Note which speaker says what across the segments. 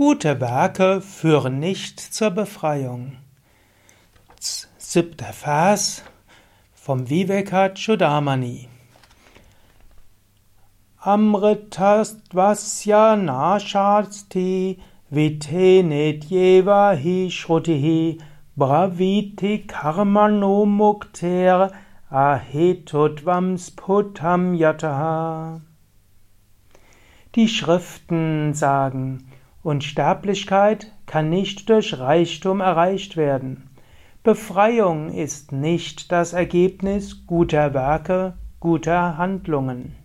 Speaker 1: Gute Werke führen nicht zur Befreiung. Siebter Vers vom Vivekachudamani. Amritastvasya nashasti vitenetyeva hi shrutihi braviti karmano mukter ahetutvam sputam yataha. Die Schriften sagen, Unsterblichkeit kann nicht durch Reichtum erreicht werden. Befreiung ist nicht das Ergebnis guter Werke, guter Handlungen.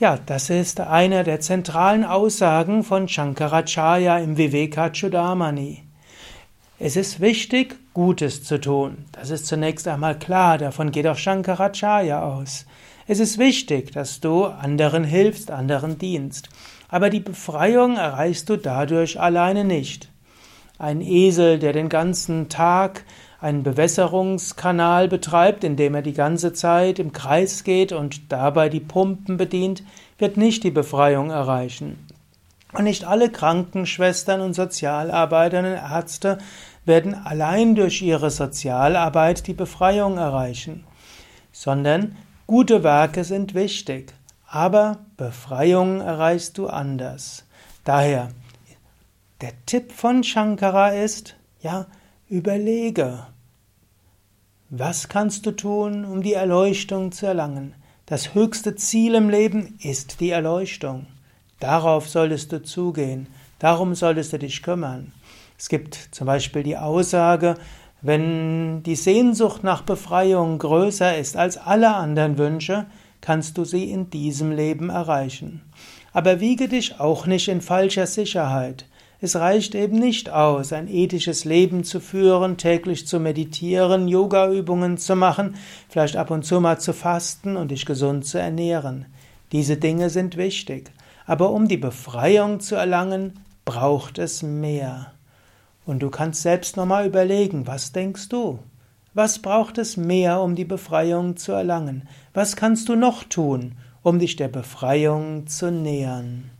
Speaker 1: Ja, das ist eine der zentralen Aussagen von Shankaracharya im Vivekachudamani. Es ist wichtig, Gutes zu tun. Das ist zunächst einmal klar, davon geht auch Shankaracharya aus. Es ist wichtig, dass du anderen hilfst, anderen dienst. Aber die Befreiung erreichst du dadurch alleine nicht. Ein Esel, der den ganzen Tag einen Bewässerungskanal betreibt, indem er die ganze Zeit im Kreis geht und dabei die Pumpen bedient, wird nicht die Befreiung erreichen. Und nicht alle Krankenschwestern und Sozialarbeiter und Ärzte werden allein durch ihre Sozialarbeit die Befreiung erreichen, sondern gute Werke sind wichtig. Aber Befreiung erreichst du anders. Daher, der Tipp von Shankara ist, ja, überlege, was kannst du tun, um die Erleuchtung zu erlangen? Das höchste Ziel im Leben ist die Erleuchtung. Darauf solltest du zugehen, darum solltest du dich kümmern. Es gibt zum Beispiel die Aussage, wenn die Sehnsucht nach Befreiung größer ist als alle anderen Wünsche, kannst du sie in diesem Leben erreichen. Aber wiege dich auch nicht in falscher Sicherheit. Es reicht eben nicht aus, ein ethisches Leben zu führen, täglich zu meditieren, Yogaübungen zu machen, vielleicht ab und zu mal zu fasten und dich gesund zu ernähren. Diese Dinge sind wichtig. Aber um die Befreiung zu erlangen, braucht es mehr. Und du kannst selbst nochmal überlegen, was denkst du? Was braucht es mehr, um die Befreiung zu erlangen? Was kannst du noch tun, um dich der Befreiung zu nähern?